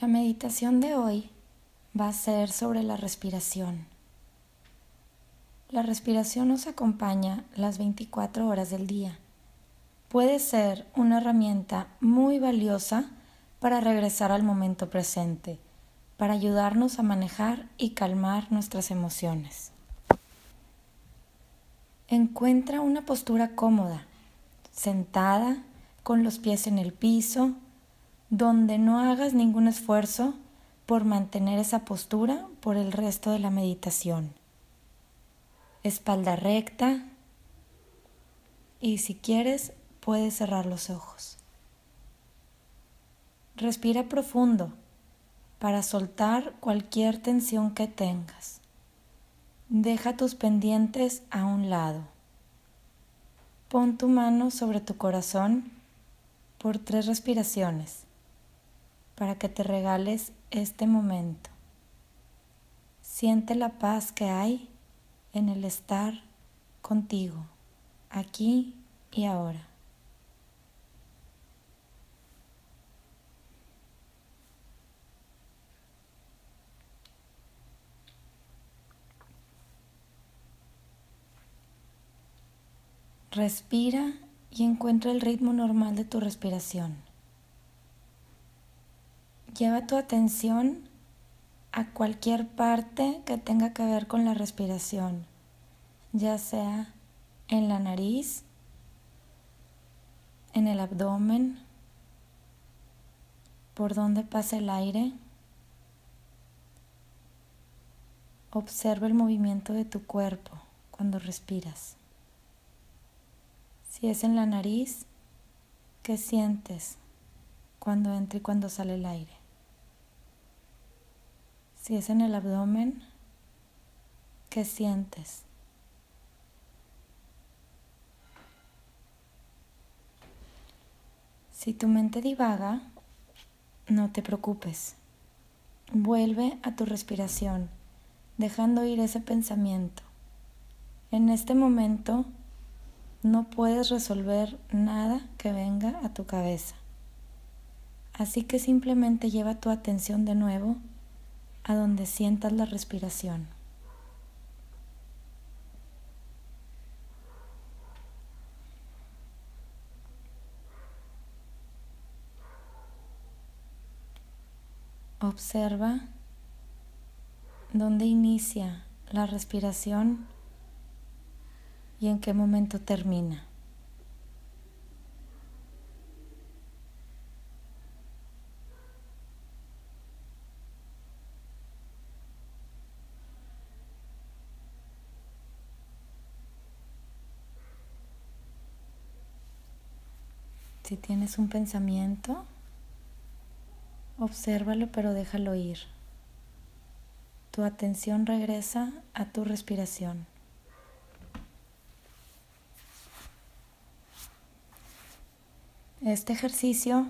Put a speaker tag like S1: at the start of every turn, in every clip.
S1: La meditación de hoy va a ser sobre la respiración. La respiración nos acompaña las 24 horas del día. Puede ser una herramienta muy valiosa para regresar al momento presente, para ayudarnos a manejar y calmar nuestras emociones. Encuentra una postura cómoda, sentada, con los pies en el piso, donde no hagas ningún esfuerzo por mantener esa postura por el resto de la meditación. Espalda recta y si quieres puedes cerrar los ojos. Respira profundo para soltar cualquier tensión que tengas. Deja tus pendientes a un lado. Pon tu mano sobre tu corazón por tres respiraciones para que te regales este momento. Siente la paz que hay en el estar contigo, aquí y ahora. Respira y encuentra el ritmo normal de tu respiración. Lleva tu atención a cualquier parte que tenga que ver con la respiración, ya sea en la nariz, en el abdomen, por donde pasa el aire. Observa el movimiento de tu cuerpo cuando respiras. Si es en la nariz, ¿qué sientes cuando entra y cuando sale el aire? Si es en el abdomen, ¿qué sientes? Si tu mente divaga, no te preocupes. Vuelve a tu respiración, dejando ir ese pensamiento. En este momento no puedes resolver nada que venga a tu cabeza. Así que simplemente lleva tu atención de nuevo a donde sientas la respiración. Observa dónde inicia la respiración y en qué momento termina. Si tienes un pensamiento, obsérvalo pero déjalo ir. Tu atención regresa a tu respiración. Este ejercicio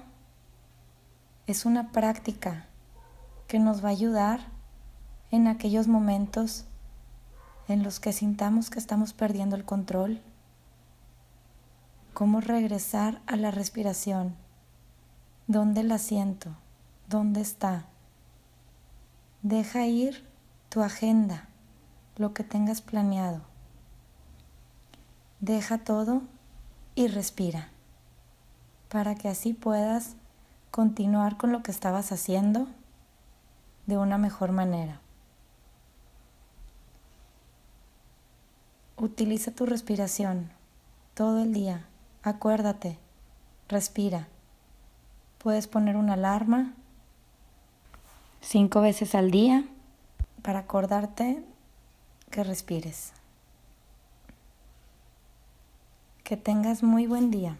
S1: es una práctica que nos va a ayudar en aquellos momentos en los que sintamos que estamos perdiendo el control cómo regresar a la respiración. ¿Dónde la siento? ¿Dónde está? Deja ir tu agenda, lo que tengas planeado. Deja todo y respira para que así puedas continuar con lo que estabas haciendo de una mejor manera. Utiliza tu respiración todo el día Acuérdate, respira. Puedes poner una alarma cinco veces al día para acordarte que respires. Que tengas muy buen día.